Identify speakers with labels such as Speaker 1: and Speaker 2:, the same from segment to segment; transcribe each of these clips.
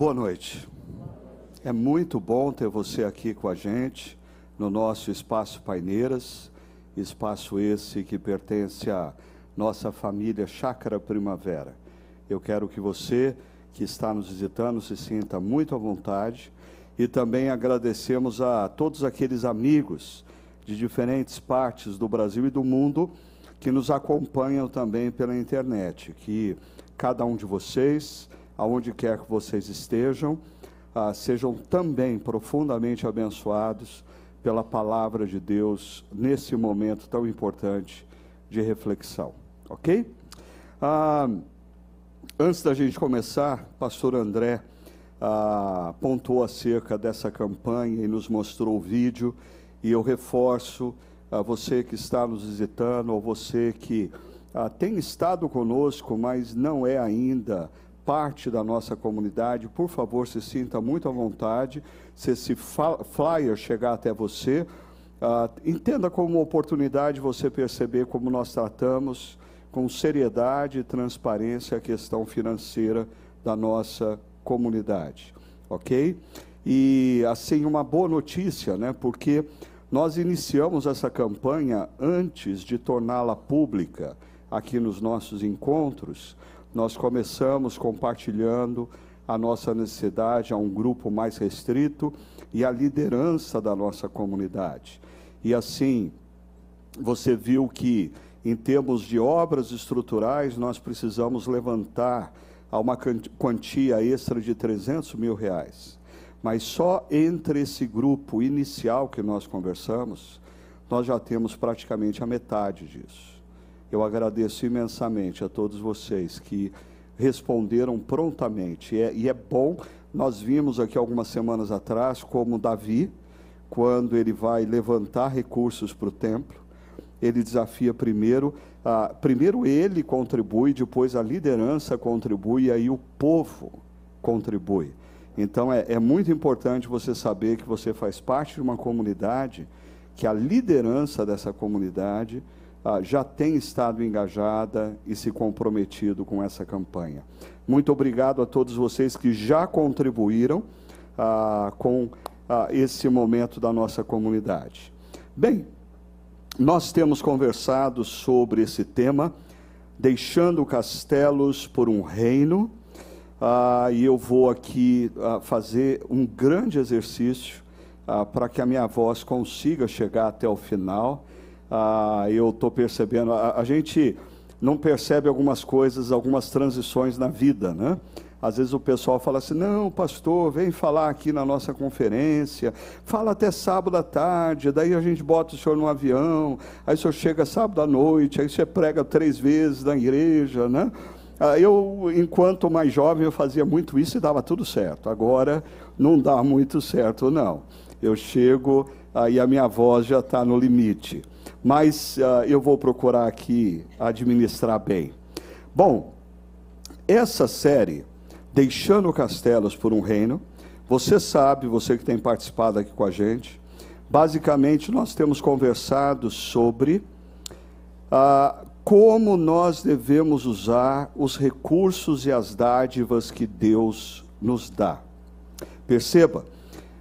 Speaker 1: Boa noite. É muito bom ter você aqui com a gente no nosso espaço Paineiras, espaço esse que pertence à nossa família Chácara Primavera. Eu quero que você que está nos visitando se sinta muito à vontade e também agradecemos a todos aqueles amigos de diferentes partes do Brasil e do mundo que nos acompanham também pela internet, que cada um de vocês, aonde quer que vocês estejam, ah, sejam também profundamente abençoados pela palavra de Deus nesse momento tão importante de reflexão, ok? Ah, antes da gente começar, pastor André ah, pontuou acerca dessa campanha e nos mostrou o vídeo, e eu reforço a você que está nos visitando, ou você que ah, tem estado conosco, mas não é ainda parte da nossa comunidade, por favor, se sinta muito à vontade. Se esse flyer chegar até você, ah, entenda como uma oportunidade você perceber como nós tratamos com seriedade e transparência a questão financeira da nossa comunidade, ok? E assim uma boa notícia, né? Porque nós iniciamos essa campanha antes de torná-la pública aqui nos nossos encontros. Nós começamos compartilhando a nossa necessidade a um grupo mais restrito e a liderança da nossa comunidade. E assim, você viu que, em termos de obras estruturais, nós precisamos levantar a uma quantia extra de 300 mil reais. Mas só entre esse grupo inicial que nós conversamos, nós já temos praticamente a metade disso. Eu agradeço imensamente a todos vocês que responderam prontamente. E é, e é bom, nós vimos aqui algumas semanas atrás como Davi, quando ele vai levantar recursos para o templo, ele desafia primeiro, ah, primeiro ele contribui, depois a liderança contribui, e aí o povo contribui. Então é, é muito importante você saber que você faz parte de uma comunidade, que a liderança dessa comunidade ah, já tem estado engajada e se comprometido com essa campanha. Muito obrigado a todos vocês que já contribuíram ah, com ah, esse momento da nossa comunidade. Bem, nós temos conversado sobre esse tema, deixando castelos por um reino ah, e eu vou aqui ah, fazer um grande exercício ah, para que a minha voz consiga chegar até o final. Ah, eu estou percebendo, a, a, gente não percebe algumas coisas, algumas transições na vida, né? Às vezes o pessoal fala assim: não, pastor, vem falar aqui na nossa conferência, fala até sábado à tarde, daí a gente bota o senhor no avião, aí o senhor chega sábado à noite, aí você prega três vezes na igreja, né? Ah, eu, enquanto mais jovem, eu fazia muito isso e dava tudo certo. Agora, não dá muito certo, não. Eu chego, aí a minha voz já está no limite. Mas uh, eu vou procurar aqui administrar bem. Bom, essa série, Deixando Castelos por um Reino, você sabe, você que tem participado aqui com a gente, basicamente nós temos conversado sobre uh, como nós devemos usar os recursos e as dádivas que Deus nos dá. Perceba,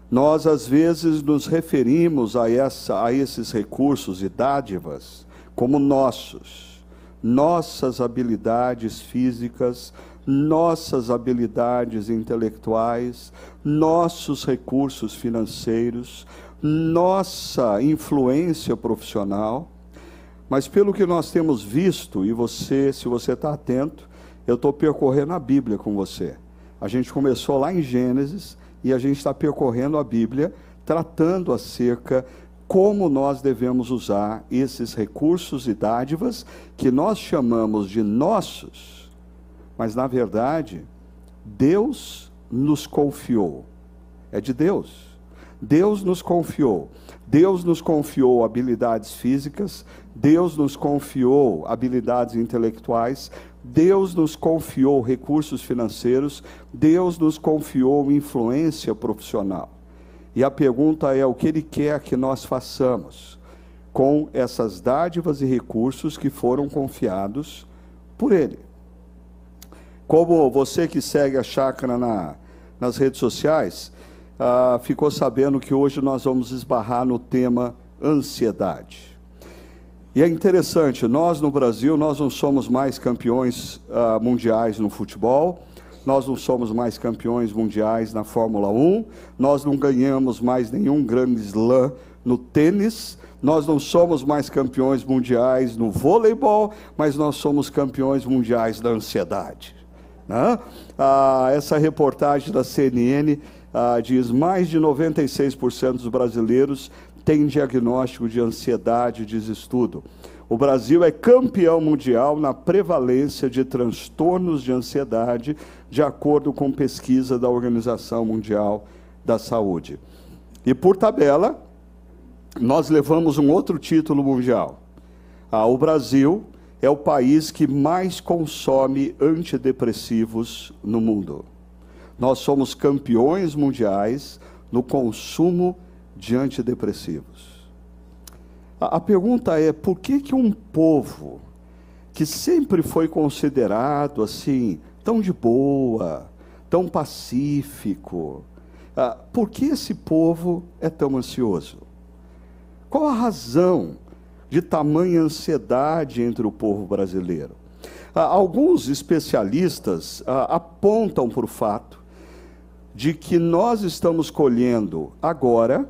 Speaker 1: nós às vezes nos referimos a, essa, a esses recursos e dádivas como nossos, nossas habilidades físicas, nossas habilidades intelectuais, nossos recursos financeiros, nossa influência profissional mas pelo que nós temos visto, e você, se você está atento, eu estou percorrendo a Bíblia com você. A gente começou lá em Gênesis e a gente está percorrendo a Bíblia, tratando acerca como nós devemos usar esses recursos e dádivas que nós chamamos de nossos, mas na verdade, Deus nos confiou. É de Deus. Deus nos confiou. Deus nos confiou habilidades físicas, Deus nos confiou habilidades intelectuais, Deus nos confiou recursos financeiros, Deus nos confiou influência profissional. E a pergunta é: o que Ele quer que nós façamos com essas dádivas e recursos que foram confiados por Ele? Como você que segue a chácara na, nas redes sociais, ah, ficou sabendo que hoje nós vamos esbarrar no tema ansiedade. E é interessante, nós no Brasil, nós não somos mais campeões ah, mundiais no futebol, nós não somos mais campeões mundiais na Fórmula 1, nós não ganhamos mais nenhum grande slam no tênis, nós não somos mais campeões mundiais no voleibol, mas nós somos campeões mundiais da ansiedade. Né? Ah, essa reportagem da CNN ah, diz mais de 96% dos brasileiros têm diagnóstico de ansiedade, diz estudo. O Brasil é campeão mundial na prevalência de transtornos de ansiedade, de acordo com pesquisa da Organização Mundial da Saúde. E por tabela, nós levamos um outro título mundial. Ah, o Brasil é o país que mais consome antidepressivos no mundo. Nós somos campeões mundiais no consumo de antidepressivos. A, a pergunta é: por que, que um povo que sempre foi considerado assim, tão de boa, tão pacífico, ah, por que esse povo é tão ansioso? Qual a razão de tamanha ansiedade entre o povo brasileiro? Ah, alguns especialistas ah, apontam para o fato de que nós estamos colhendo agora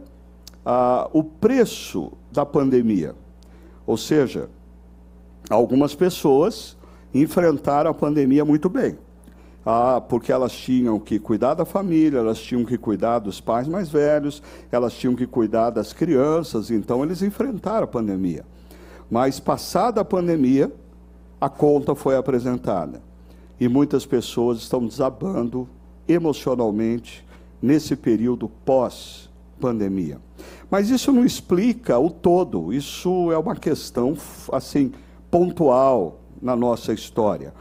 Speaker 1: ah, o preço da pandemia. Ou seja, algumas pessoas enfrentaram a pandemia muito bem. Ah, porque elas tinham que cuidar da família, elas tinham que cuidar dos pais mais velhos, elas tinham que cuidar das crianças, então eles enfrentaram a pandemia. Mas passada a pandemia, a conta foi apresentada. E muitas pessoas estão desabando emocionalmente nesse período pós-pandemia. Mas isso não explica o todo, isso é uma questão assim pontual na nossa história.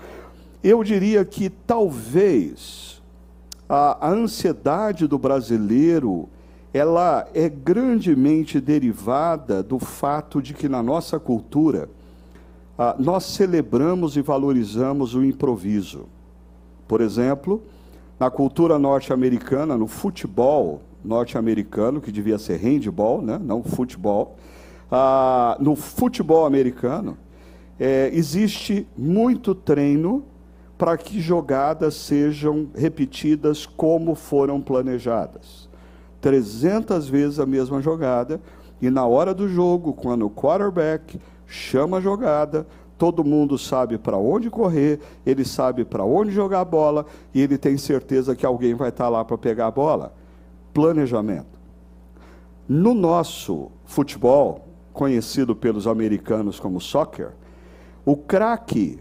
Speaker 1: Eu diria que talvez a, a ansiedade do brasileiro ela é grandemente derivada do fato de que na nossa cultura nós celebramos e valorizamos o improviso. Por exemplo, na cultura norte-americana, no futebol norte-americano, que devia ser handball, né? não futebol, ah, no futebol americano, é, existe muito treino para que jogadas sejam repetidas como foram planejadas. 300 vezes a mesma jogada, e na hora do jogo, quando o quarterback chama a jogada, todo mundo sabe para onde correr, ele sabe para onde jogar a bola, e ele tem certeza que alguém vai estar lá para pegar a bola. Planejamento. No nosso futebol, conhecido pelos americanos como soccer, o craque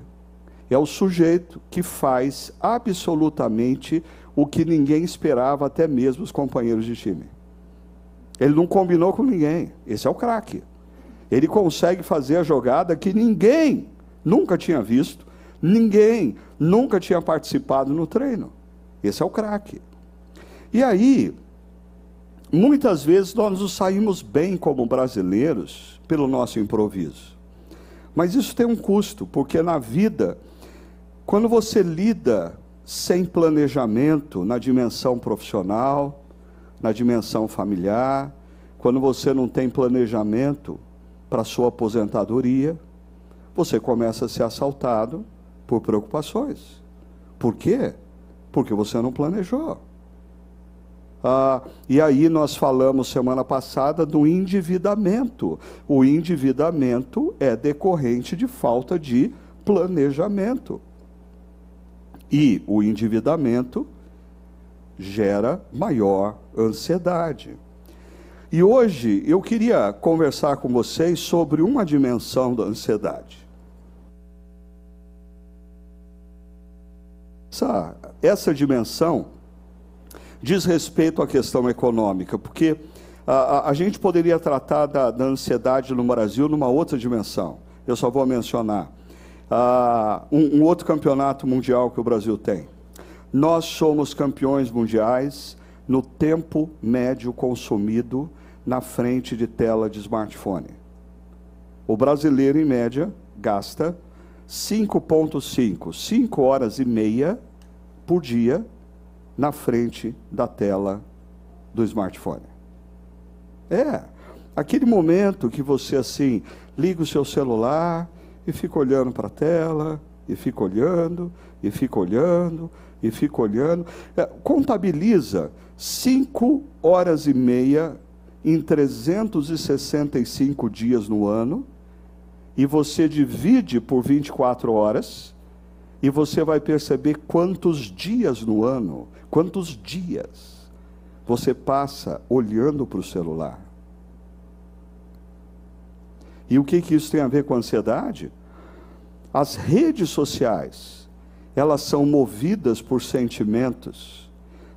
Speaker 1: é o sujeito que faz absolutamente o que ninguém esperava, até mesmo os companheiros de time. Ele não combinou com ninguém. Esse é o craque. Ele consegue fazer a jogada que ninguém nunca tinha visto, ninguém nunca tinha participado no treino. Esse é o craque. E aí, muitas vezes nós nos saímos bem como brasileiros pelo nosso improviso. Mas isso tem um custo, porque na vida quando você lida sem planejamento na dimensão profissional, na dimensão familiar, quando você não tem planejamento para sua aposentadoria, você começa a ser assaltado por preocupações. Por quê? Porque você não planejou. Ah, e aí nós falamos semana passada do endividamento. O endividamento é decorrente de falta de planejamento. E o endividamento gera maior ansiedade. E hoje eu queria conversar com vocês sobre uma dimensão da ansiedade. Essa, essa dimensão diz respeito à questão econômica, porque a, a, a gente poderia tratar da, da ansiedade no Brasil numa outra dimensão. Eu só vou mencionar ah, um, um outro campeonato mundial que o Brasil tem. Nós somos campeões mundiais no tempo médio consumido na frente de tela de smartphone. O brasileiro, em média, gasta 5,5, 5 horas e meia por dia na frente da tela do smartphone. É, aquele momento que você assim liga o seu celular e fica olhando para a tela, e fica olhando, e fica olhando, e fica olhando. É, contabiliza cinco horas e meia em 365 dias no ano, e você divide por 24 horas, e você vai perceber quantos dias no ano, quantos dias você passa olhando para o celular. E o que, que isso tem a ver com ansiedade? As redes sociais, elas são movidas por sentimentos.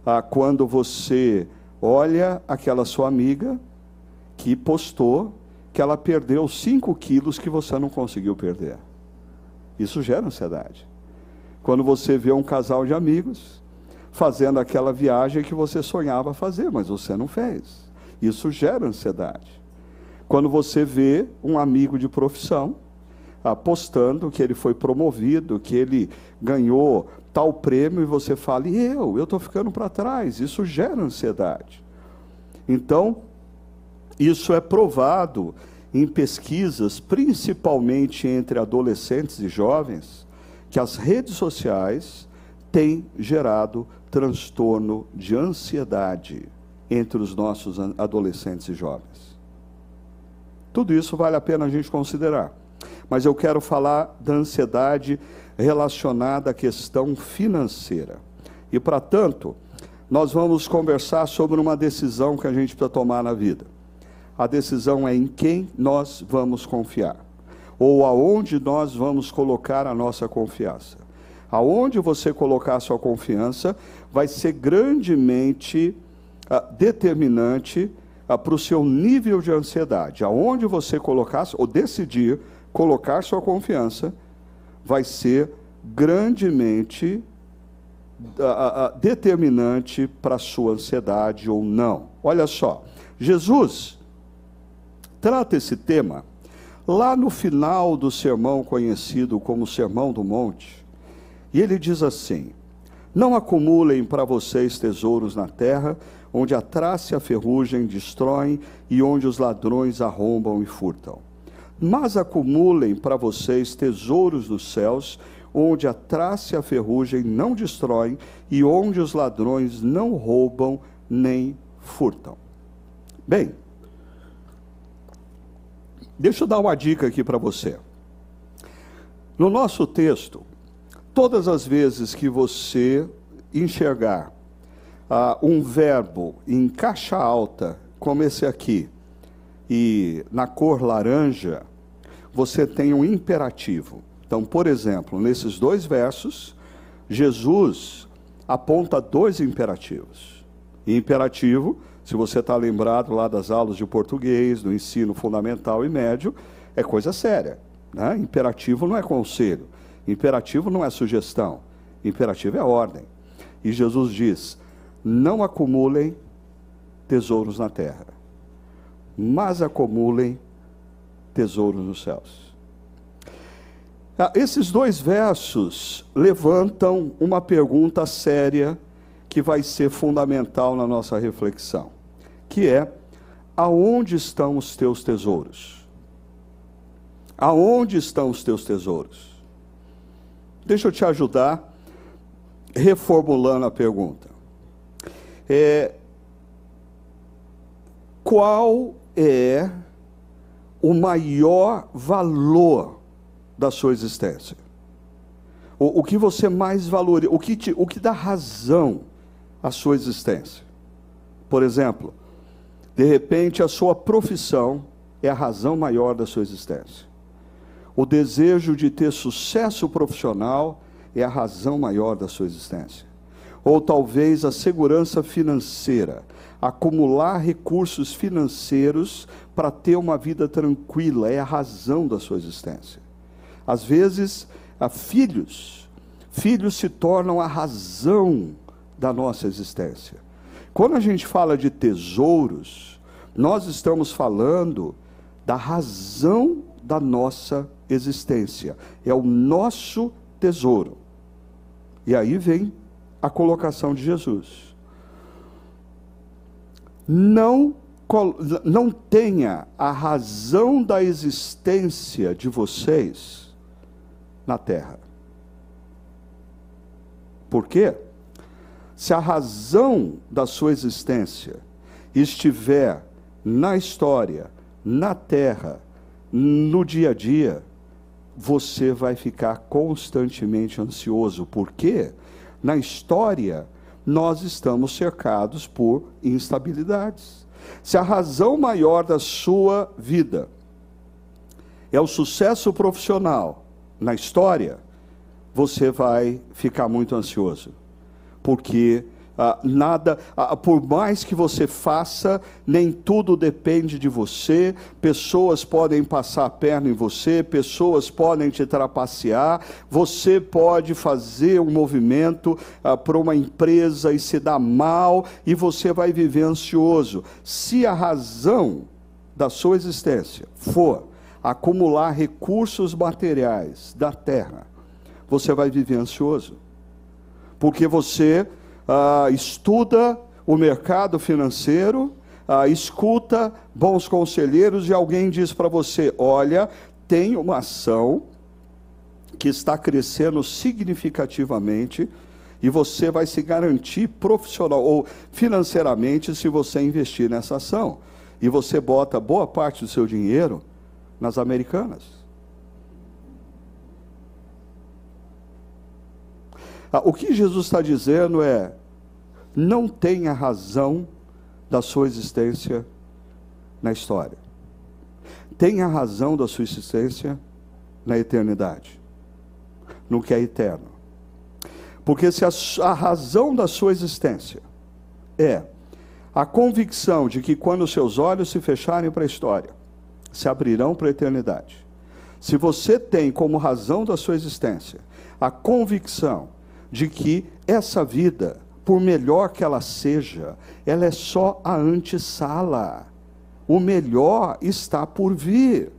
Speaker 1: Ah, quando você olha aquela sua amiga que postou que ela perdeu 5 quilos que você não conseguiu perder. Isso gera ansiedade. Quando você vê um casal de amigos fazendo aquela viagem que você sonhava fazer, mas você não fez. Isso gera ansiedade. Quando você vê um amigo de profissão apostando que ele foi promovido, que ele ganhou tal prêmio, e você fala, e eu? Eu estou ficando para trás. Isso gera ansiedade. Então, isso é provado em pesquisas, principalmente entre adolescentes e jovens, que as redes sociais têm gerado transtorno de ansiedade entre os nossos adolescentes e jovens. Tudo isso vale a pena a gente considerar. Mas eu quero falar da ansiedade relacionada à questão financeira. E, para tanto, nós vamos conversar sobre uma decisão que a gente precisa tomar na vida. A decisão é em quem nós vamos confiar, ou aonde nós vamos colocar a nossa confiança. Aonde você colocar a sua confiança vai ser grandemente ah, determinante ah, para o seu nível de ansiedade. Aonde você colocar, ou decidir colocar sua confiança, vai ser grandemente ah, determinante para a sua ansiedade ou não. Olha só, Jesus trata esse tema lá no final do sermão conhecido como Sermão do Monte. E ele diz assim: Não acumulem para vocês tesouros na terra, onde a traça e a ferrugem destroem e onde os ladrões arrombam e furtam. Mas acumulem para vocês tesouros nos céus, onde a traça e a ferrugem não destroem e onde os ladrões não roubam nem furtam. Bem, deixa eu dar uma dica aqui para você. No nosso texto, todas as vezes que você enxergar ah, um verbo em caixa alta, como esse aqui, e na cor laranja, você tem um imperativo. Então, por exemplo, nesses dois versos, Jesus aponta dois imperativos. Imperativo, se você está lembrado lá das aulas de português, do ensino fundamental e médio, é coisa séria. Né? Imperativo não é conselho, imperativo não é sugestão, imperativo é ordem. E Jesus diz: não acumulem tesouros na terra, mas acumulem tesouros nos céus. Ah, esses dois versos levantam uma pergunta séria que vai ser fundamental na nossa reflexão, que é: aonde estão os teus tesouros? Aonde estão os teus tesouros? Deixa eu te ajudar reformulando a pergunta. É, qual é o maior valor da sua existência. O, o que você mais valoriza, o que, te, o que dá razão à sua existência. Por exemplo, de repente a sua profissão é a razão maior da sua existência. O desejo de ter sucesso profissional é a razão maior da sua existência. Ou talvez a segurança financeira, acumular recursos financeiros para ter uma vida tranquila, é a razão da sua existência. Às vezes, filhos, filhos se tornam a razão da nossa existência. Quando a gente fala de tesouros, nós estamos falando da razão da nossa existência. É o nosso tesouro. E aí vem a colocação de Jesus. Não, não tenha a razão da existência de vocês na terra. Por quê? Se a razão da sua existência estiver na história, na terra, no dia a dia, você vai ficar constantemente ansioso. Por quê? Na história, nós estamos cercados por instabilidades. Se a razão maior da sua vida é o sucesso profissional na história, você vai ficar muito ansioso. Porque ah, nada, ah, por mais que você faça, nem tudo depende de você. Pessoas podem passar a perna em você, pessoas podem te trapacear. Você pode fazer um movimento ah, para uma empresa e se dar mal, e você vai viver ansioso. Se a razão da sua existência for acumular recursos materiais da terra, você vai viver ansioso. Porque você ah, estuda o mercado financeiro, ah, escuta bons conselheiros e alguém diz para você: olha, tem uma ação que está crescendo significativamente e você vai se garantir profissional ou financeiramente se você investir nessa ação. E você bota boa parte do seu dinheiro nas americanas. Ah, o que Jesus está dizendo é: não tenha razão da sua existência na história. Tenha razão da sua existência na eternidade, no que é eterno. Porque se a, a razão da sua existência é a convicção de que quando seus olhos se fecharem para a história, se abrirão para a eternidade. Se você tem como razão da sua existência a convicção de que essa vida por melhor que ela seja, ela é só a antessala. O melhor está por vir.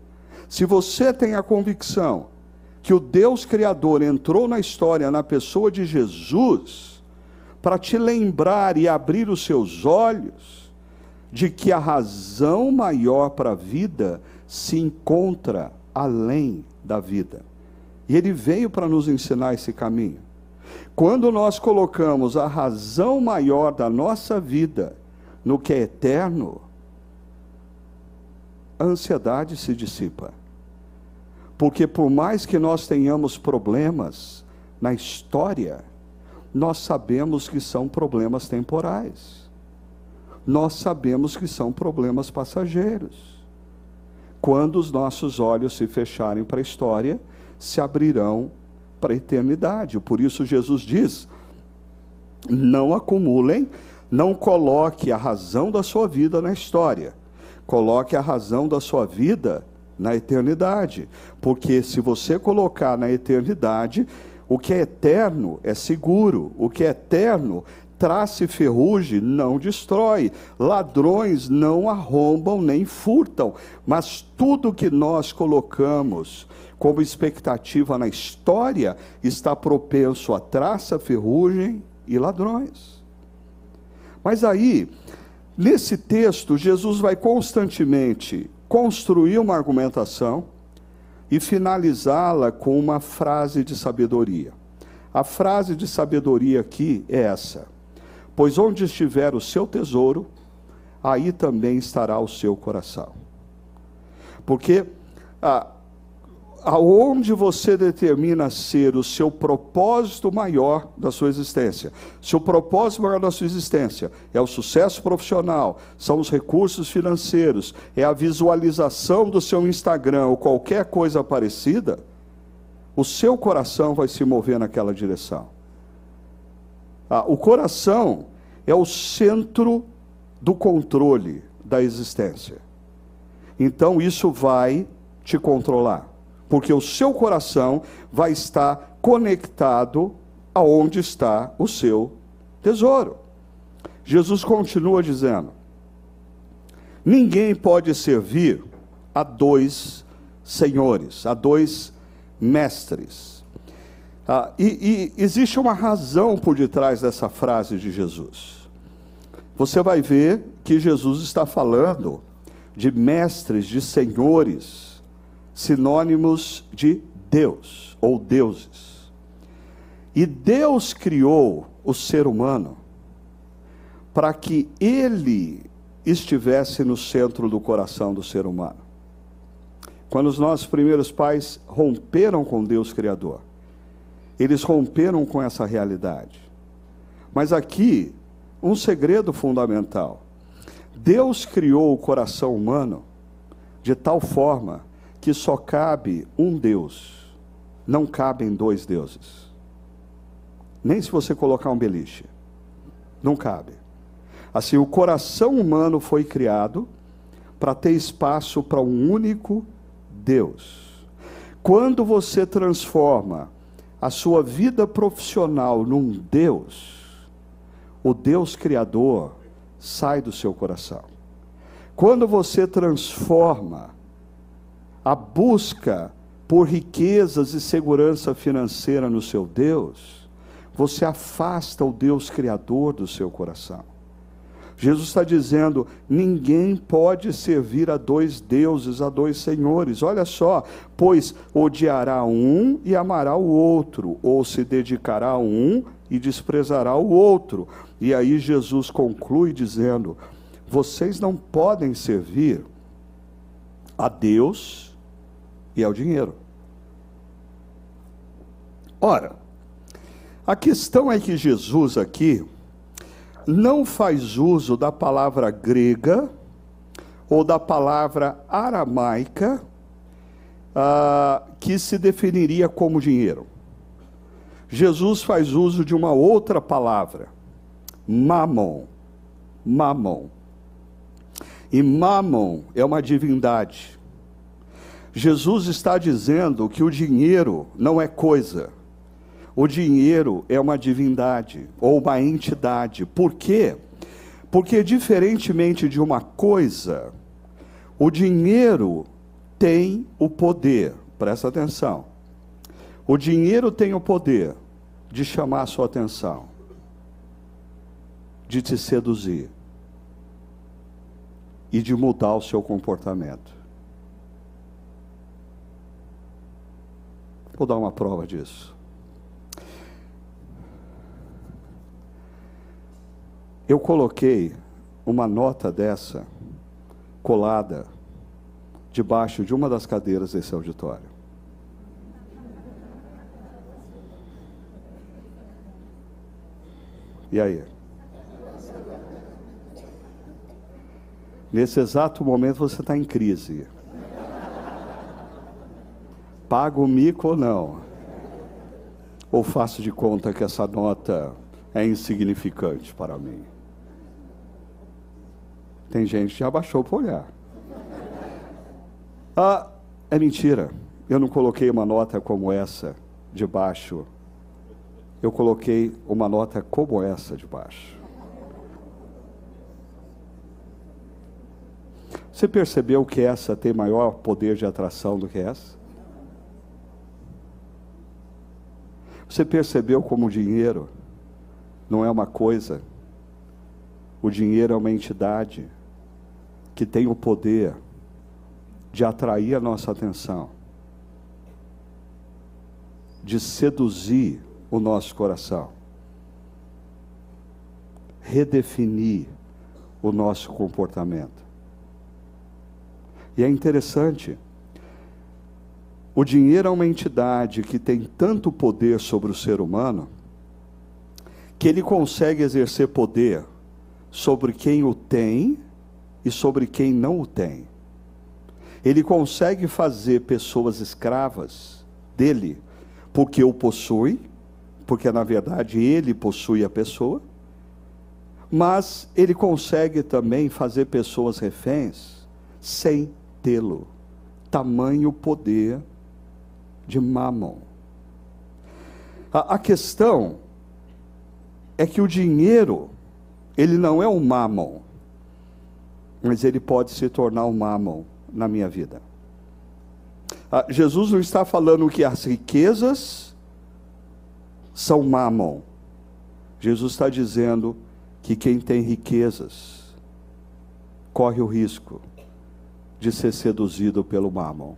Speaker 1: Se você tem a convicção que o Deus Criador entrou na história na pessoa de Jesus, para te lembrar e abrir os seus olhos de que a razão maior para a vida se encontra além da vida. E ele veio para nos ensinar esse caminho. Quando nós colocamos a razão maior da nossa vida no que é eterno, a ansiedade se dissipa. Porque por mais que nós tenhamos problemas na história, nós sabemos que são problemas temporais. Nós sabemos que são problemas passageiros. Quando os nossos olhos se fecharem para a história, se abrirão para a eternidade. Por isso Jesus diz: não acumulem, não coloque a razão da sua vida na história. Coloque a razão da sua vida na eternidade. Porque se você colocar na eternidade, o que é eterno é seguro, o que é eterno traça e ferrugem não destrói, ladrões não arrombam nem furtam, mas tudo que nós colocamos como expectativa na história está propenso a traça, ferrugem e ladrões. Mas aí, nesse texto, Jesus vai constantemente construir uma argumentação e finalizá-la com uma frase de sabedoria. A frase de sabedoria aqui é essa: Pois onde estiver o seu tesouro, aí também estará o seu coração. Porque ah, aonde você determina ser o seu propósito maior da sua existência. Seu propósito maior da sua existência é o sucesso profissional, são os recursos financeiros, é a visualização do seu Instagram ou qualquer coisa parecida, o seu coração vai se mover naquela direção. Ah, o coração é o centro do controle da existência. Então isso vai te controlar porque o seu coração vai estar conectado aonde está o seu tesouro. Jesus continua dizendo: Ninguém pode servir a dois senhores, a dois mestres. Ah, e, e existe uma razão por detrás dessa frase de Jesus. Você vai ver que Jesus está falando de mestres, de senhores, sinônimos de Deus ou deuses. E Deus criou o ser humano para que ele estivesse no centro do coração do ser humano. Quando os nossos primeiros pais romperam com Deus Criador, eles romperam com essa realidade. Mas aqui, um segredo fundamental: Deus criou o coração humano de tal forma que só cabe um Deus, não cabem dois deuses. Nem se você colocar um beliche, não cabe. Assim, o coração humano foi criado para ter espaço para um único Deus. Quando você transforma a sua vida profissional num Deus, o Deus Criador sai do seu coração. Quando você transforma a busca por riquezas e segurança financeira no seu Deus, você afasta o Deus Criador do seu coração. Jesus está dizendo: ninguém pode servir a dois deuses, a dois senhores. Olha só, pois odiará um e amará o outro, ou se dedicará a um e desprezará o outro. E aí Jesus conclui dizendo: vocês não podem servir a Deus e ao dinheiro. Ora, a questão é que Jesus aqui não faz uso da palavra grega ou da palavra aramaica ah, que se definiria como dinheiro. Jesus faz uso de uma outra palavra, mamon. Mamon. E mamon é uma divindade. Jesus está dizendo que o dinheiro não é coisa o dinheiro é uma divindade ou uma entidade. Por quê? Porque, diferentemente de uma coisa, o dinheiro tem o poder, presta atenção. O dinheiro tem o poder de chamar a sua atenção, de te seduzir e de mudar o seu comportamento. Vou dar uma prova disso. Eu coloquei uma nota dessa colada debaixo de uma das cadeiras desse auditório. E aí? Nesse exato momento você está em crise. Pago o mico ou não? Ou faço de conta que essa nota é insignificante para mim? Tem gente que já baixou para olhar. Ah, é mentira. Eu não coloquei uma nota como essa debaixo. Eu coloquei uma nota como essa debaixo. Você percebeu que essa tem maior poder de atração do que essa? Você percebeu como o dinheiro não é uma coisa, o dinheiro é uma entidade que tem o poder de atrair a nossa atenção, de seduzir o nosso coração, redefinir o nosso comportamento. E é interessante, o dinheiro é uma entidade que tem tanto poder sobre o ser humano, que ele consegue exercer poder sobre quem o tem e sobre quem não o tem. Ele consegue fazer pessoas escravas dele, porque o possui, porque na verdade ele possui a pessoa, mas ele consegue também fazer pessoas reféns sem tê-lo. Tamanho poder de Mammon. A, a, questão é que o dinheiro, ele não é um Mammon mas ele pode se tornar um mamão na minha vida. Ah, Jesus não está falando que as riquezas são mamon. Jesus está dizendo que quem tem riquezas corre o risco de ser seduzido pelo mamon.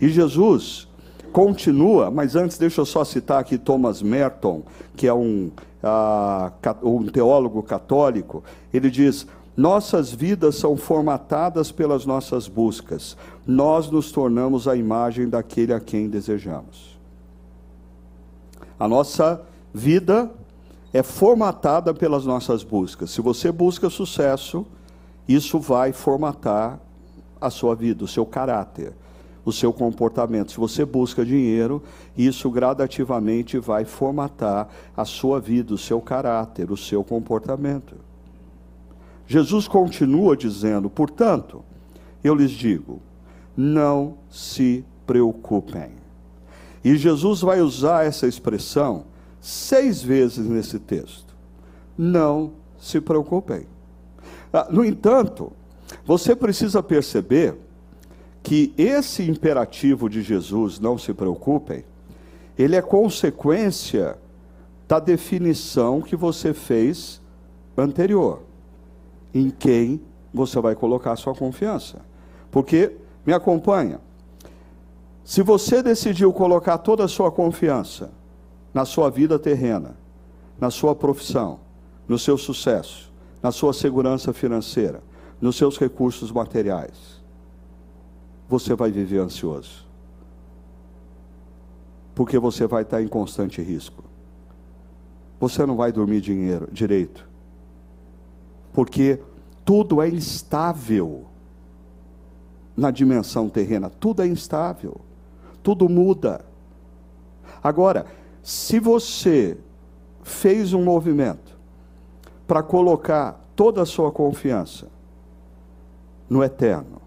Speaker 1: E Jesus continua, mas antes deixa eu só citar aqui Thomas Merton, que é um, uh, um teólogo católico. Ele diz: Nossas vidas são formatadas pelas nossas buscas. Nós nos tornamos a imagem daquele a quem desejamos. A nossa vida é formatada pelas nossas buscas. Se você busca sucesso, isso vai formatar a sua vida, o seu caráter, o seu comportamento. Se você busca dinheiro, isso gradativamente vai formatar a sua vida, o seu caráter, o seu comportamento. Jesus continua dizendo: portanto, eu lhes digo, não se preocupem. E Jesus vai usar essa expressão seis vezes nesse texto. Não se preocupem. Ah, no entanto, você precisa perceber que esse imperativo de Jesus, não se preocupem, ele é consequência da definição que você fez anterior, em quem você vai colocar sua confiança. Porque, me acompanha, se você decidiu colocar toda a sua confiança na sua vida terrena, na sua profissão, no seu sucesso, na sua segurança financeira, nos seus recursos materiais, você vai viver ansioso. Porque você vai estar em constante risco. Você não vai dormir dinheiro direito. Porque tudo é instável na dimensão terrena, tudo é instável. Tudo muda. Agora, se você fez um movimento para colocar toda a sua confiança no eterno,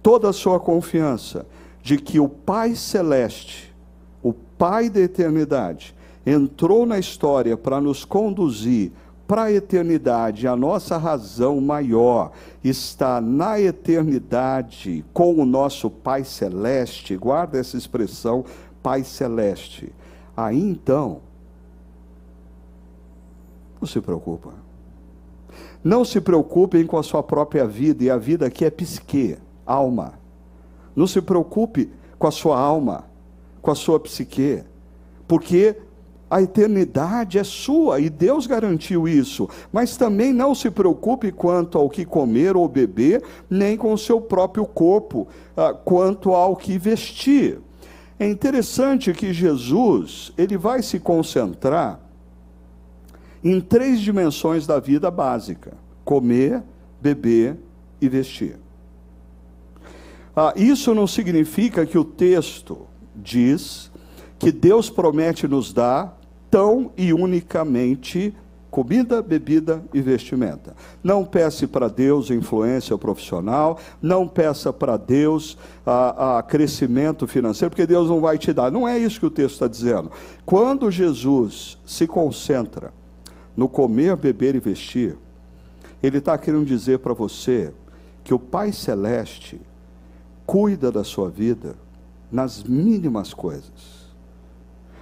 Speaker 1: toda a sua confiança de que o Pai Celeste, o Pai da eternidade, entrou na história para nos conduzir para a eternidade, a nossa razão maior está na eternidade com o nosso Pai Celeste, guarda essa expressão, Pai Celeste. Aí então, não se preocupa. Não se preocupem com a sua própria vida, e a vida aqui é psique, alma. Não se preocupe com a sua alma, com a sua psique, porque a eternidade é sua e Deus garantiu isso. Mas também não se preocupe quanto ao que comer ou beber, nem com o seu próprio corpo, ah, quanto ao que vestir. É interessante que Jesus, ele vai se concentrar em três dimensões da vida básica: comer, beber e vestir. Ah, isso não significa que o texto diz que Deus promete nos dar tão e unicamente comida, bebida e vestimenta. Não peça para Deus influência profissional, não peça para Deus a, a, crescimento financeiro, porque Deus não vai te dar. Não é isso que o texto está dizendo. Quando Jesus se concentra no comer, beber e vestir, ele está querendo dizer para você que o Pai Celeste cuida da sua vida nas mínimas coisas,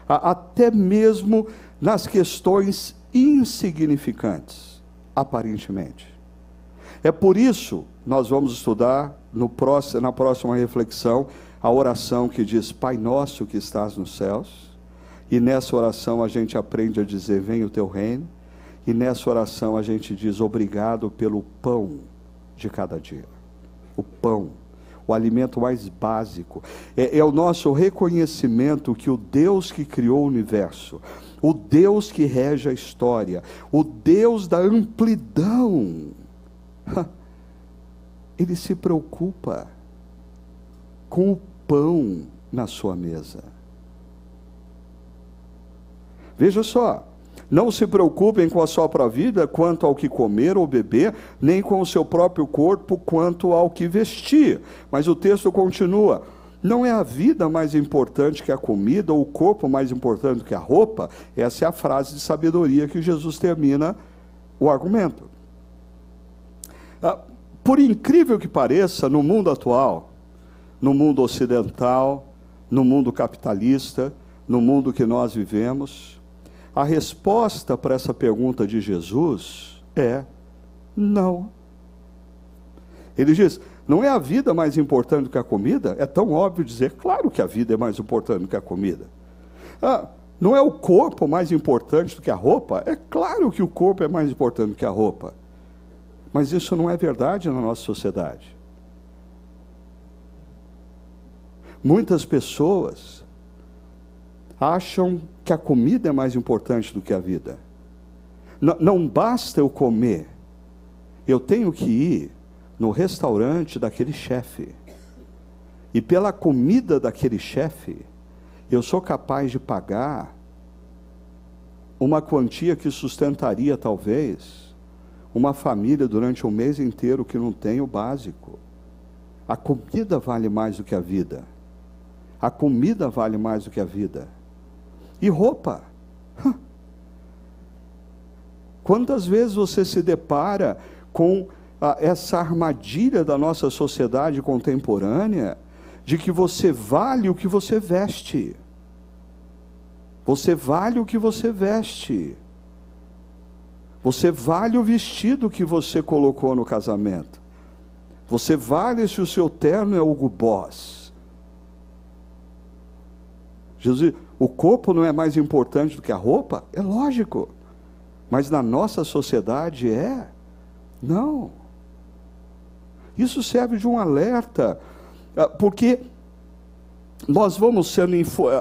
Speaker 1: até mesmo nas questões insignificantes, aparentemente. É por isso nós vamos estudar próximo, na próxima reflexão a oração que diz Pai nosso que estás nos céus. E nessa oração a gente aprende a dizer venha o teu reino. E nessa oração a gente diz obrigado pelo pão de cada dia. O pão, o alimento mais básico. É, é o nosso reconhecimento que o Deus que criou o universo, o Deus que rege a história, o Deus da amplidão, ele se preocupa com o pão na sua mesa. Veja só, não se preocupem com a sua própria vida quanto ao que comer ou beber, nem com o seu próprio corpo quanto ao que vestir. Mas o texto continua: não é a vida mais importante que a comida, ou o corpo mais importante que a roupa? Essa é a frase de sabedoria que Jesus termina o argumento. Ah, por incrível que pareça, no mundo atual, no mundo ocidental, no mundo capitalista, no mundo que nós vivemos? A resposta para essa pergunta de Jesus é não. Ele diz: não é a vida mais importante do que a comida? É tão óbvio dizer, claro que a vida é mais importante do que a comida. Ah, não é o corpo mais importante do que a roupa? É claro que o corpo é mais importante do que a roupa. Mas isso não é verdade na nossa sociedade. Muitas pessoas acham que a comida é mais importante do que a vida. N não basta eu comer, eu tenho que ir no restaurante daquele chefe. E pela comida daquele chefe, eu sou capaz de pagar uma quantia que sustentaria talvez uma família durante um mês inteiro que não tem o básico. A comida vale mais do que a vida. A comida vale mais do que a vida. E roupa. Quantas vezes você se depara com ah, essa armadilha da nossa sociedade contemporânea de que você vale o que você veste? Você vale o que você veste. Você vale o vestido que você colocou no casamento. Você vale se o seu terno é Hugo Boss. Jesus, o corpo não é mais importante do que a roupa? É lógico. Mas na nossa sociedade é? Não. Isso serve de um alerta, ah, porque nós vamos sendo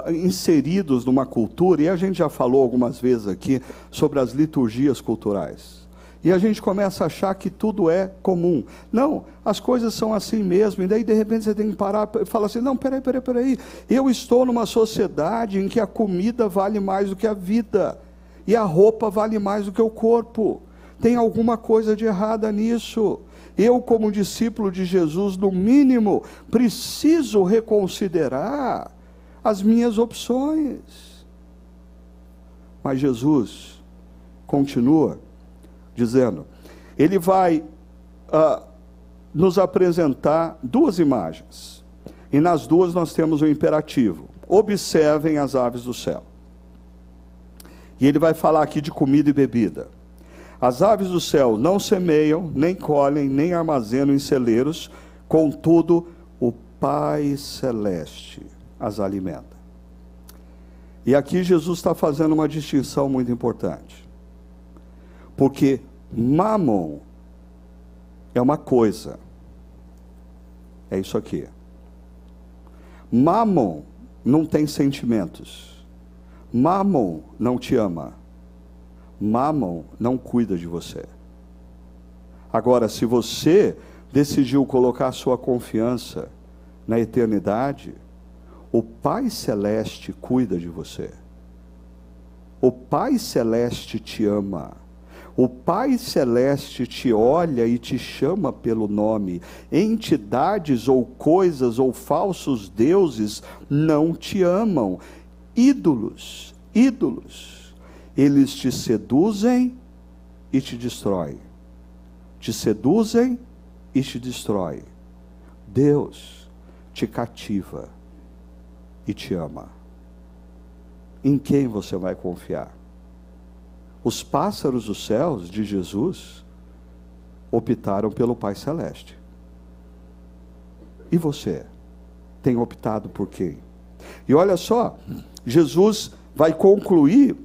Speaker 1: inseridos numa cultura, e a gente já falou algumas vezes aqui sobre as liturgias culturais. E a gente começa a achar que tudo é comum. Não, as coisas são assim mesmo. E daí, de repente, você tem que parar e falar assim: não, peraí, peraí, peraí. Eu estou numa sociedade em que a comida vale mais do que a vida. E a roupa vale mais do que o corpo. Tem alguma coisa de errada nisso. Eu, como discípulo de Jesus, no mínimo, preciso reconsiderar as minhas opções. Mas Jesus continua dizendo, ele vai uh, nos apresentar duas imagens. E nas duas nós temos o um imperativo: observem as aves do céu. E ele vai falar aqui de comida e bebida. As aves do céu não semeiam, nem colhem, nem armazenam em celeiros, contudo, o Pai Celeste as alimenta. E aqui Jesus está fazendo uma distinção muito importante. Porque mamon é uma coisa. É isso aqui. Mamon não tem sentimentos. Mamon não te ama. Mamon não cuida de você. Agora, se você decidiu colocar sua confiança na eternidade, o Pai Celeste cuida de você. O Pai Celeste te ama. O Pai Celeste te olha e te chama pelo nome. Entidades ou coisas ou falsos deuses não te amam. Ídolos, ídolos eles te seduzem e te destroem. Te seduzem e te destroem. Deus te cativa e te ama. Em quem você vai confiar? Os pássaros dos céus de Jesus optaram pelo Pai Celeste. E você? Tem optado por quem? E olha só, Jesus vai concluir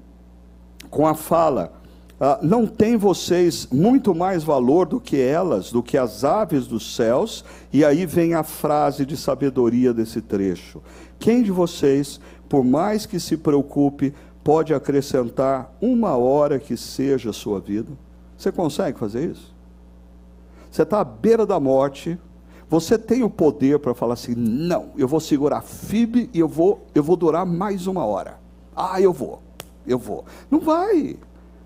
Speaker 1: com a fala: ah, Não tem vocês muito mais valor do que elas, do que as aves dos céus? E aí vem a frase de sabedoria desse trecho: Quem de vocês, por mais que se preocupe, pode acrescentar uma hora que seja a sua vida? Você consegue fazer isso? Você está à beira da morte, você tem o poder para falar assim: não, eu vou segurar FIB e eu vou, eu vou durar mais uma hora. Ah, eu vou eu vou. Não vai,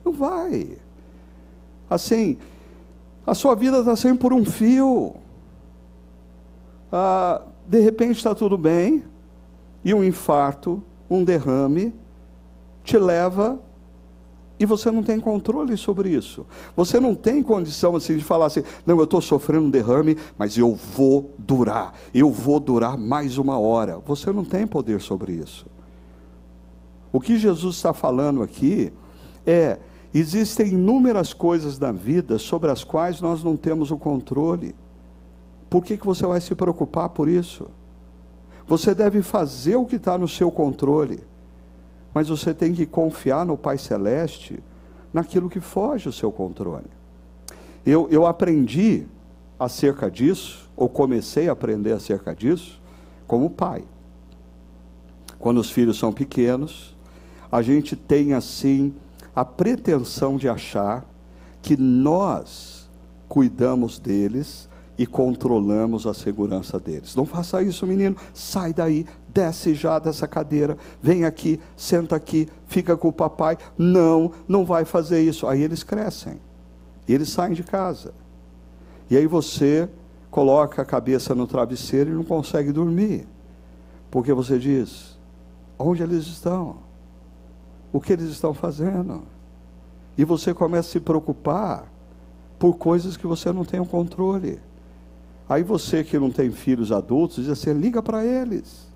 Speaker 1: não vai. Assim, a sua vida está sempre por um fio. Ah, de repente está tudo bem, e um infarto, um derrame, te leva e você não tem controle sobre isso. Você não tem condição assim de falar assim, não, eu estou sofrendo um derrame, mas eu vou durar, eu vou durar mais uma hora. Você não tem poder sobre isso. O que Jesus está falando aqui é: existem inúmeras coisas na vida sobre as quais nós não temos o controle. Por que, que você vai se preocupar por isso? Você deve fazer o que está no seu controle, mas você tem que confiar no Pai Celeste naquilo que foge do seu controle. Eu, eu aprendi acerca disso, ou comecei a aprender acerca disso, como pai. Quando os filhos são pequenos, a gente tem assim a pretensão de achar que nós cuidamos deles e controlamos a segurança deles. Não faça isso, menino. Sai daí, desce já dessa cadeira, vem aqui, senta aqui, fica com o papai. Não, não vai fazer isso. Aí eles crescem. Eles saem de casa. E aí você coloca a cabeça no travesseiro e não consegue dormir. Porque você diz: onde eles estão? O que eles estão fazendo? E você começa a se preocupar por coisas que você não tem o controle. Aí você que não tem filhos adultos diz assim: liga para eles.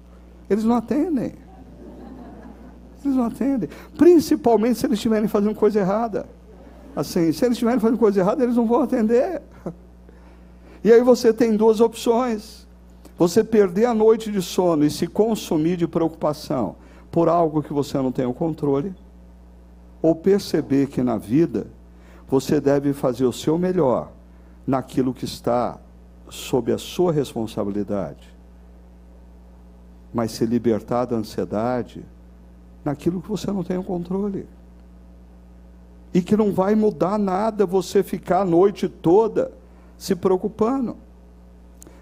Speaker 1: Eles não atendem. Eles não atendem. Principalmente se eles estiverem fazendo coisa errada. Assim, se eles estiverem fazendo coisa errada, eles não vão atender. E aí você tem duas opções: você perder a noite de sono e se consumir de preocupação por algo que você não tem o controle, ou perceber que na vida você deve fazer o seu melhor naquilo que está sob a sua responsabilidade, mas se libertar da ansiedade naquilo que você não tem o controle. E que não vai mudar nada você ficar a noite toda se preocupando.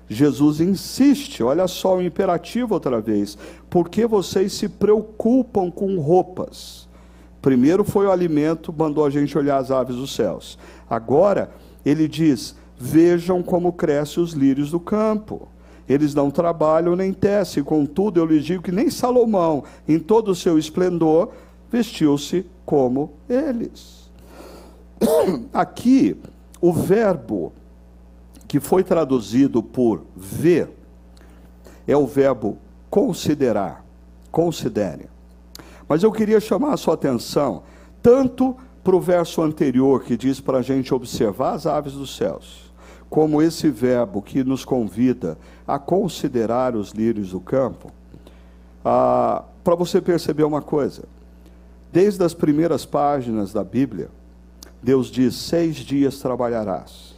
Speaker 1: Jesus insiste, olha só o imperativo outra vez, porque vocês se preocupam com roupas. Primeiro foi o alimento, mandou a gente olhar as aves dos céus. Agora, ele diz: vejam como crescem os lírios do campo. Eles não trabalham nem tecem, contudo eu lhes digo que nem Salomão, em todo o seu esplendor, vestiu-se como eles. Aqui, o verbo que foi traduzido por ver, é o verbo considerar. Considere. Mas eu queria chamar a sua atenção tanto para o verso anterior, que diz para a gente observar as aves dos céus, como esse verbo que nos convida a considerar os lírios do campo, ah, para você perceber uma coisa. Desde as primeiras páginas da Bíblia, Deus diz: seis dias trabalharás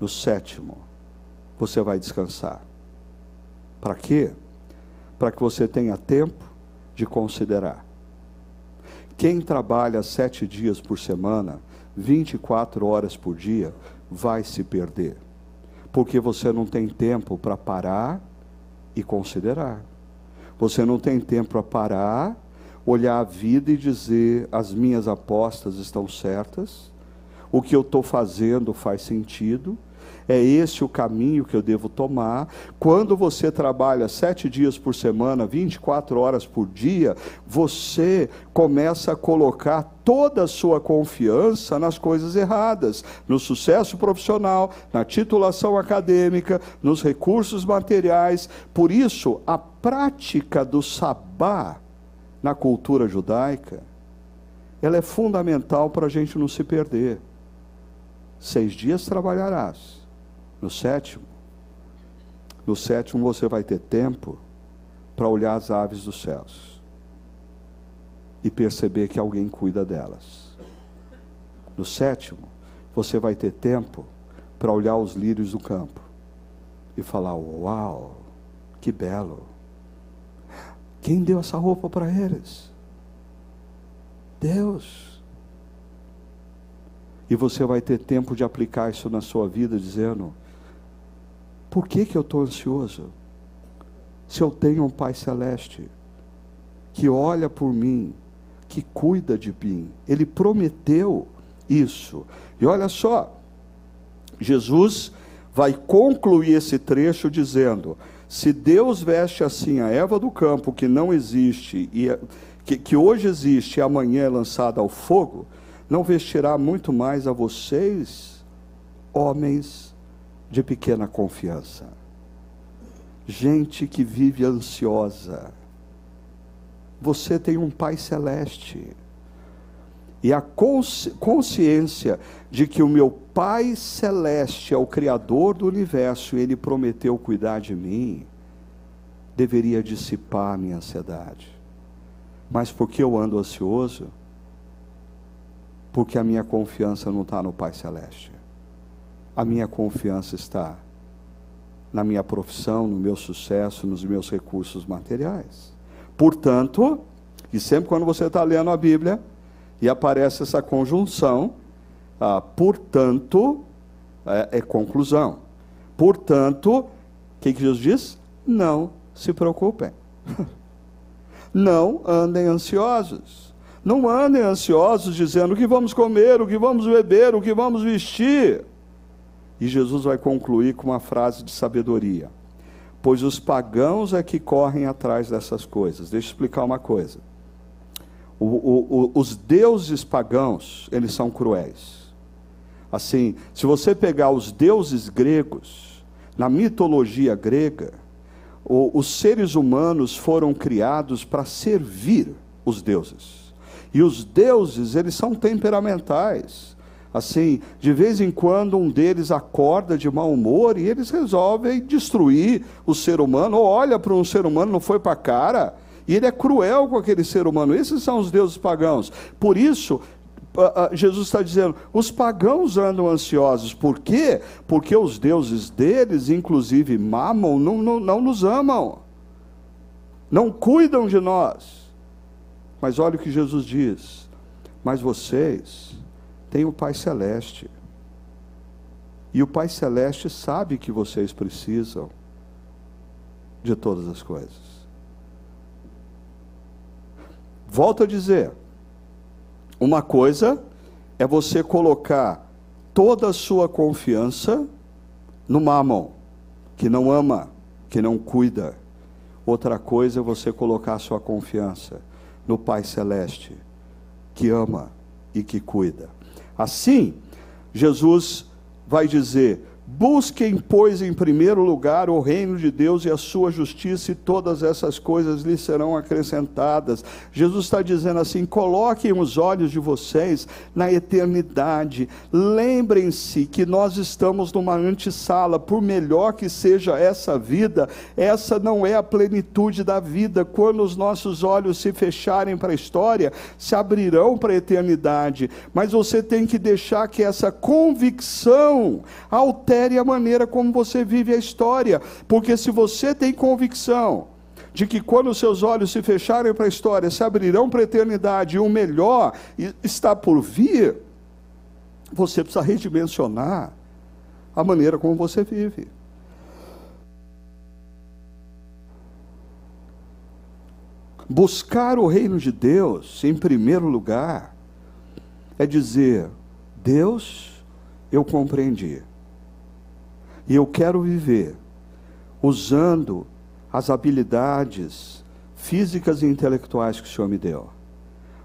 Speaker 1: no sétimo, você vai descansar. Para quê? Para que você tenha tempo de considerar. Quem trabalha sete dias por semana, 24 horas por dia, vai se perder. Porque você não tem tempo para parar e considerar. Você não tem tempo para parar, olhar a vida e dizer: as minhas apostas estão certas, o que eu estou fazendo faz sentido é esse o caminho que eu devo tomar. Quando você trabalha sete dias por semana, 24 horas por dia, você começa a colocar toda a sua confiança nas coisas erradas, no sucesso profissional, na titulação acadêmica, nos recursos materiais. Por isso, a prática do sabá na cultura judaica, ela é fundamental para a gente não se perder. Seis dias trabalharás no sétimo, no sétimo você vai ter tempo para olhar as aves dos céus e perceber que alguém cuida delas. No sétimo, você vai ter tempo para olhar os lírios do campo e falar: Uau, que belo! Quem deu essa roupa para eles? Deus. E você vai ter tempo de aplicar isso na sua vida, dizendo: por que, que eu estou ansioso? Se eu tenho um Pai Celeste que olha por mim, que cuida de mim, Ele prometeu isso. E olha só, Jesus vai concluir esse trecho dizendo: se Deus veste assim a Eva do campo, que não existe, e é, que, que hoje existe e amanhã é lançada ao fogo, não vestirá muito mais a vocês, homens de pequena confiança. Gente que vive ansiosa, você tem um Pai celeste. E a consciência de que o meu Pai celeste é o Criador do universo e Ele prometeu cuidar de mim, deveria dissipar a minha ansiedade. Mas por que eu ando ansioso? Porque a minha confiança não está no Pai Celeste. A minha confiança está na minha profissão, no meu sucesso, nos meus recursos materiais. Portanto, e sempre quando você está lendo a Bíblia e aparece essa conjunção, ah, portanto, é, é, conclusão. Portanto, o que, que Jesus diz? Não se preocupem. Não andem ansiosos. Não andem ansiosos dizendo o que vamos comer, o que vamos beber, o que vamos vestir. E Jesus vai concluir com uma frase de sabedoria. Pois os pagãos é que correm atrás dessas coisas. Deixa eu explicar uma coisa. O, o, o, os deuses pagãos, eles são cruéis. Assim, se você pegar os deuses gregos, na mitologia grega, os seres humanos foram criados para servir os deuses. E os deuses, eles são temperamentais. Assim, de vez em quando um deles acorda de mau humor e eles resolvem destruir o ser humano, ou olha para um ser humano, não foi para a cara, e ele é cruel com aquele ser humano. Esses são os deuses pagãos. Por isso, Jesus está dizendo: os pagãos andam ansiosos. Por quê? Porque os deuses deles, inclusive mamam, não, não, não nos amam, não cuidam de nós. Mas olha o que Jesus diz: mas vocês têm o Pai Celeste. E o Pai Celeste sabe que vocês precisam de todas as coisas. Volto a dizer, uma coisa é você colocar toda a sua confiança no mamão, que não ama, que não cuida. Outra coisa é você colocar a sua confiança no Pai Celeste, que ama e que cuida. Assim, Jesus vai dizer: Busquem, pois, em primeiro lugar o reino de Deus e a sua justiça, e todas essas coisas lhes serão acrescentadas. Jesus está dizendo assim: coloquem os olhos de vocês na eternidade. Lembrem-se que nós estamos numa antessala, por melhor que seja essa vida, essa não é a plenitude da vida. Quando os nossos olhos se fecharem para a história, se abrirão para a eternidade. Mas você tem que deixar que essa convicção altere altere a maneira como você vive a história, porque se você tem convicção de que quando seus olhos se fecharem para a história, se abrirão para a eternidade e o melhor está por vir, você precisa redimensionar a maneira como você vive. Buscar o reino de Deus, em primeiro lugar, é dizer: Deus, eu compreendi. E eu quero viver usando as habilidades físicas e intelectuais que o Senhor me deu,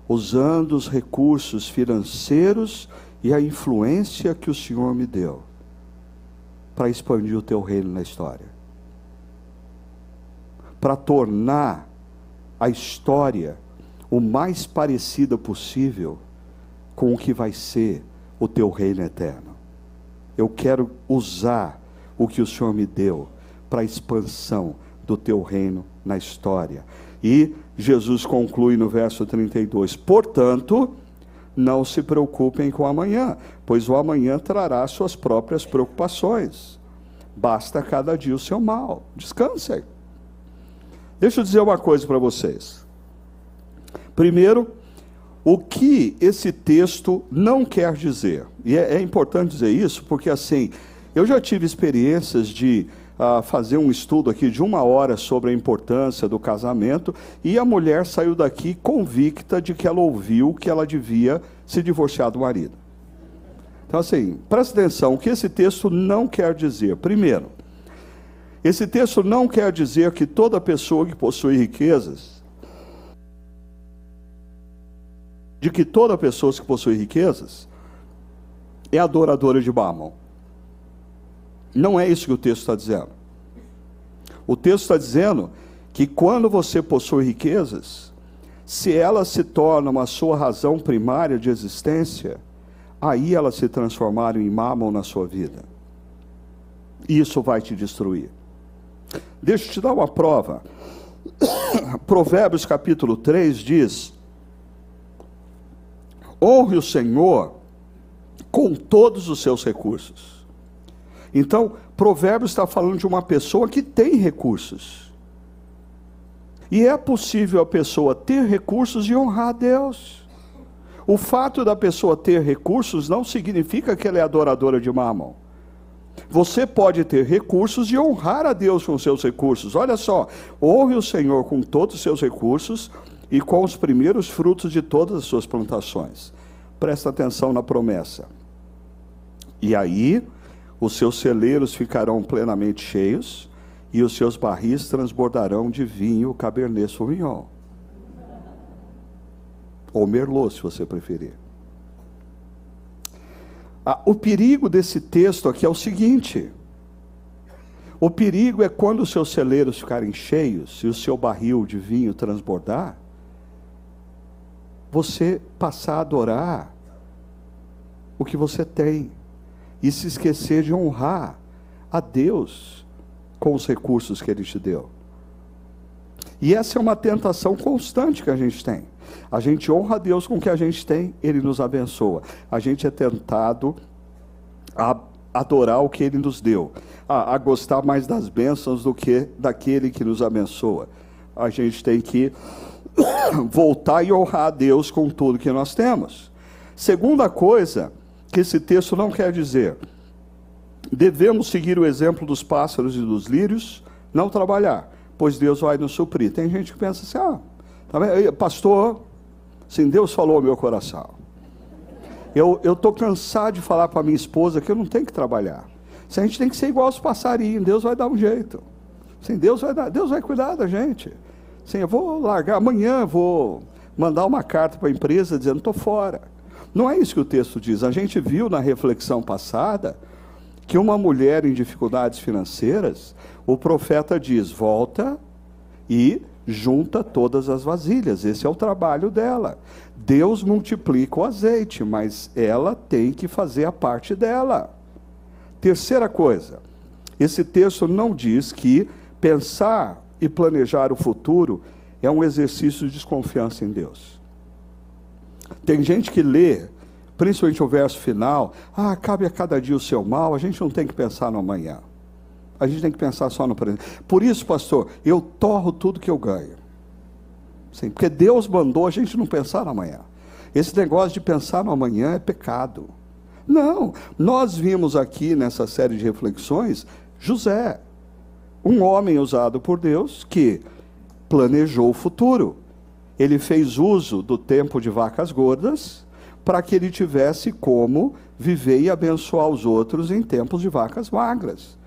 Speaker 1: usando os recursos financeiros e a influência que o Senhor me deu para expandir o teu reino na história. Para tornar a história o mais parecida possível com o que vai ser o teu reino eterno. Eu quero usar o que o Senhor me deu para a expansão do teu reino na história. E Jesus conclui no verso 32: Portanto, não se preocupem com amanhã, pois o amanhã trará suas próprias preocupações. Basta cada dia o seu mal. Descansem. Deixa eu dizer uma coisa para vocês. Primeiro, o que esse texto não quer dizer. E é, é importante dizer isso, porque assim, eu já tive experiências de uh, fazer um estudo aqui de uma hora sobre a importância do casamento e a mulher saiu daqui convicta de que ela ouviu que ela devia se divorciar do marido. Então, assim, presta atenção, o que esse texto não quer dizer? Primeiro, esse texto não quer dizer que toda pessoa que possui riquezas, de que toda pessoa que possui riquezas, é adoradora de Bamon. Não é isso que o texto está dizendo. O texto está dizendo que quando você possui riquezas, se ela se torna uma sua razão primária de existência, aí ela se transformar em mamon na sua vida. Isso vai te destruir. Deixa eu te dar uma prova. Provérbios capítulo 3 diz: Honre o Senhor com todos os seus recursos. Então, Provérbios está falando de uma pessoa que tem recursos. E é possível a pessoa ter recursos e honrar a Deus. O fato da pessoa ter recursos não significa que ela é adoradora de mamão. Você pode ter recursos e honrar a Deus com seus recursos. Olha só, honre o Senhor com todos os seus recursos e com os primeiros frutos de todas as suas plantações. Presta atenção na promessa. E aí, os seus celeiros ficarão plenamente cheios e os seus barris transbordarão de vinho Cabernet Sauvignon. Ou Merlot, se você preferir. Ah, o perigo desse texto aqui é o seguinte: o perigo é quando os seus celeiros ficarem cheios e o seu barril de vinho transbordar, você passar a adorar o que você tem e se esquecer de honrar a Deus com os recursos que Ele te deu. E essa é uma tentação constante que a gente tem. A gente honra a Deus com o que a gente tem, Ele nos abençoa. A gente é tentado a adorar o que Ele nos deu, a, a gostar mais das bênçãos do que daquele que nos abençoa. A gente tem que voltar e honrar a Deus com tudo que nós temos. Segunda coisa que esse texto não quer dizer, devemos seguir o exemplo dos pássaros e dos lírios, não trabalhar, pois Deus vai nos suprir. Tem gente que pensa assim, ah, tá pastor, sim, Deus falou ao meu coração. Eu estou cansado de falar para minha esposa que eu não tenho que trabalhar. Se a gente tem que ser igual aos passarinhos, Deus vai dar um jeito. Sim, Deus vai dar, Deus vai cuidar da gente. Sim, eu vou largar, amanhã vou mandar uma carta para a empresa dizendo estou fora. Não é isso que o texto diz. A gente viu na reflexão passada que uma mulher em dificuldades financeiras, o profeta diz: volta e junta todas as vasilhas. Esse é o trabalho dela. Deus multiplica o azeite, mas ela tem que fazer a parte dela. Terceira coisa, esse texto não diz que pensar e planejar o futuro é um exercício de desconfiança em Deus. Tem gente que lê, principalmente o verso final, ah, cabe a cada dia o seu mal, a gente não tem que pensar no amanhã. A gente tem que pensar só no presente. Por isso, pastor, eu torro tudo que eu ganho. Sim, porque Deus mandou a gente não pensar no amanhã. Esse negócio de pensar no amanhã é pecado. Não, nós vimos aqui nessa série de reflexões José, um homem usado por Deus que planejou o futuro ele fez uso do tempo de vacas gordas para que ele tivesse como viver e abençoar os outros em tempos de vacas magras.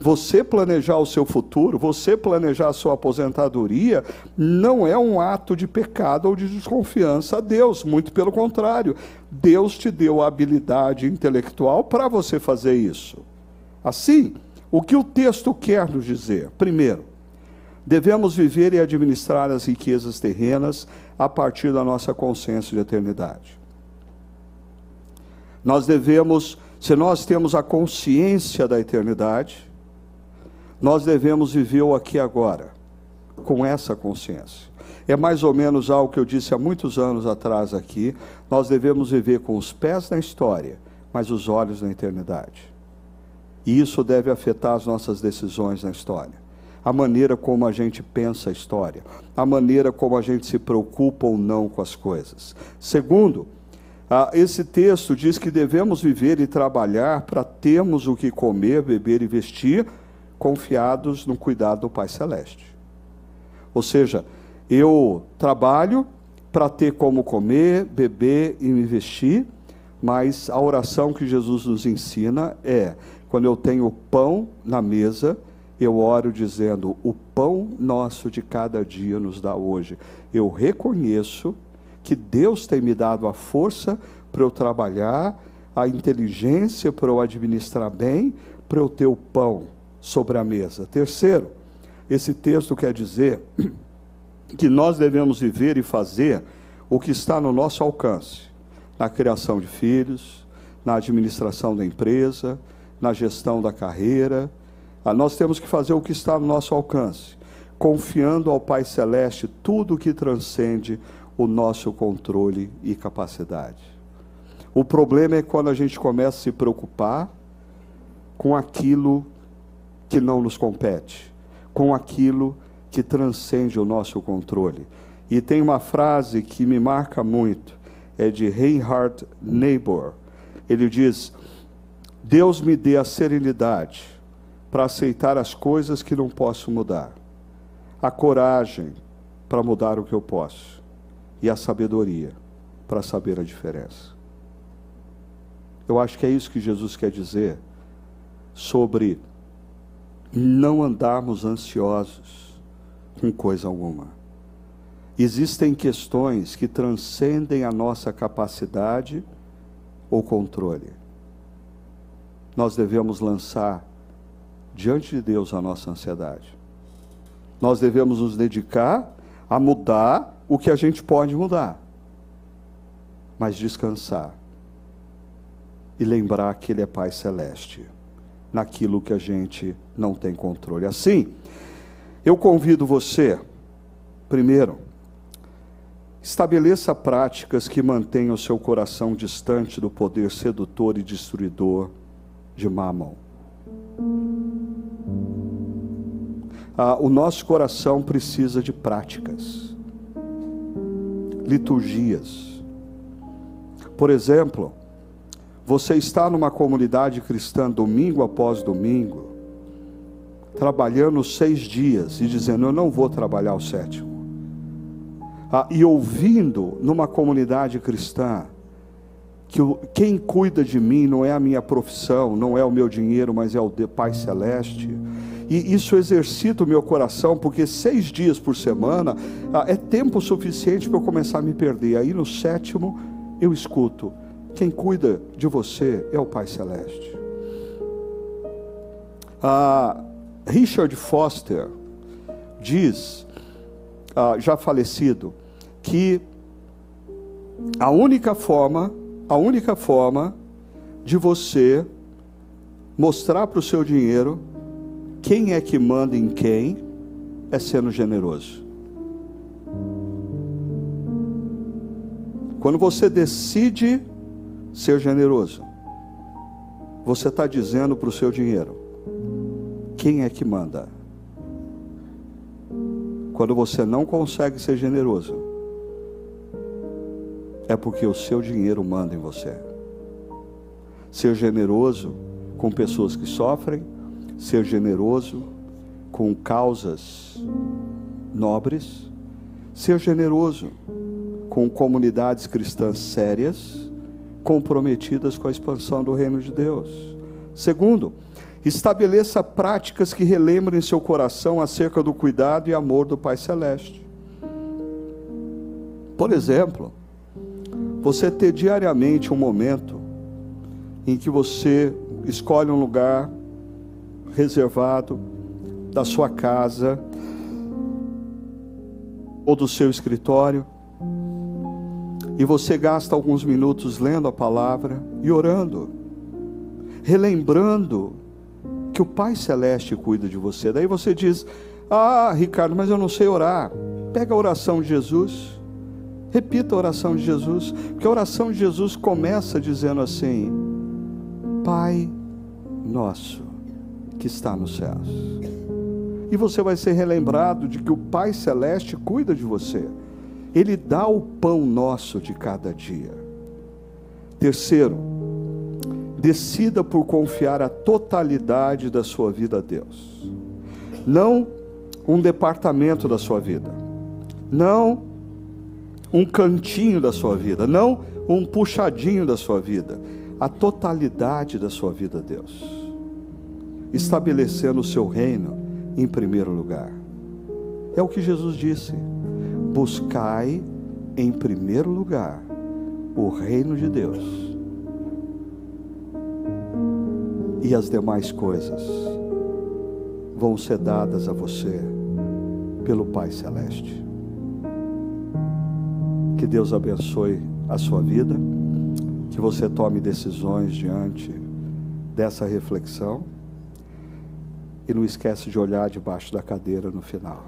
Speaker 1: Você planejar o seu futuro, você planejar a sua aposentadoria, não é um ato de pecado ou de desconfiança a Deus, muito pelo contrário. Deus te deu a habilidade intelectual para você fazer isso. Assim, o que o texto quer nos dizer? Primeiro, Devemos viver e administrar as riquezas terrenas a partir da nossa consciência de eternidade. Nós devemos, se nós temos a consciência da eternidade, nós devemos viver o aqui e agora, com essa consciência. É mais ou menos algo que eu disse há muitos anos atrás aqui. Nós devemos viver com os pés na história, mas os olhos na eternidade. E isso deve afetar as nossas decisões na história a maneira como a gente pensa a história, a maneira como a gente se preocupa ou não com as coisas. Segundo, ah, esse texto diz que devemos viver e trabalhar para termos o que comer, beber e vestir, confiados no cuidado do Pai Celeste. Ou seja, eu trabalho para ter como comer, beber e me vestir, mas a oração que Jesus nos ensina é: quando eu tenho pão na mesa, eu oro dizendo: o pão nosso de cada dia nos dá hoje. Eu reconheço que Deus tem me dado a força para eu trabalhar, a inteligência para eu administrar bem, para eu ter o pão sobre a mesa. Terceiro, esse texto quer dizer que nós devemos viver e fazer o que está no nosso alcance, na criação de filhos, na administração da empresa, na gestão da carreira. Ah, nós temos que fazer o que está no nosso alcance, confiando ao Pai Celeste tudo o que transcende o nosso controle e capacidade. O problema é quando a gente começa a se preocupar com aquilo que não nos compete, com aquilo que transcende o nosso controle. E tem uma frase que me marca muito, é de Reinhard Niebuhr. Ele diz: Deus me dê a serenidade para aceitar as coisas que não posso mudar, a coragem para mudar o que eu posso, e a sabedoria para saber a diferença. Eu acho que é isso que Jesus quer dizer sobre não andarmos ansiosos com coisa alguma. Existem questões que transcendem a nossa capacidade ou controle. Nós devemos lançar diante de Deus a nossa ansiedade. Nós devemos nos dedicar a mudar o que a gente pode mudar, mas descansar e lembrar que Ele é Pai Celeste naquilo que a gente não tem controle. Assim, eu convido você, primeiro, estabeleça práticas que mantenham o seu coração distante do poder sedutor e destruidor de Mamon. Ah, o nosso coração precisa de práticas, liturgias. Por exemplo, você está numa comunidade cristã domingo após domingo, trabalhando seis dias e dizendo: Eu não vou trabalhar o sétimo. Ah, e ouvindo numa comunidade cristã que quem cuida de mim não é a minha profissão, não é o meu dinheiro, mas é o Pai Celeste. E isso exercita o meu coração, porque seis dias por semana ah, é tempo suficiente para eu começar a me perder. Aí no sétimo eu escuto quem cuida de você é o Pai Celeste. Ah, Richard Foster diz, ah, já falecido, que a única forma, a única forma de você mostrar para o seu dinheiro quem é que manda em quem é sendo generoso. Quando você decide ser generoso. Você está dizendo para o seu dinheiro: quem é que manda? Quando você não consegue ser generoso, é porque o seu dinheiro manda em você. Ser generoso com pessoas que sofrem, ser generoso com causas nobres, ser generoso com comunidades cristãs sérias comprometidas com a expansão do reino de Deus. Segundo, estabeleça práticas que relembrem seu coração acerca do cuidado e amor do Pai Celeste. Por exemplo, você ter diariamente um momento em que você escolhe um lugar reservado da sua casa ou do seu escritório e você gasta alguns minutos lendo a palavra e orando, relembrando que o Pai Celeste cuida de você. Daí você diz: Ah, Ricardo, mas eu não sei orar. Pega a oração de Jesus, repita a oração de Jesus, porque a oração de Jesus começa dizendo assim: Pai nosso que está nos céus. E você vai ser relembrado de que o Pai Celeste cuida de você. Ele dá o pão nosso de cada dia. Terceiro, decida por confiar a totalidade da sua vida a Deus. Não um departamento da sua vida. Não um cantinho da sua vida. Não um puxadinho da sua vida. A totalidade da sua vida Deus. Estabelecendo o seu reino em primeiro lugar. É o que Jesus disse buscai em primeiro lugar o reino de Deus, e as demais coisas vão ser dadas a você pelo Pai Celeste. Que Deus abençoe a sua vida, que você tome decisões diante dessa reflexão e não esquece de olhar debaixo da cadeira no final.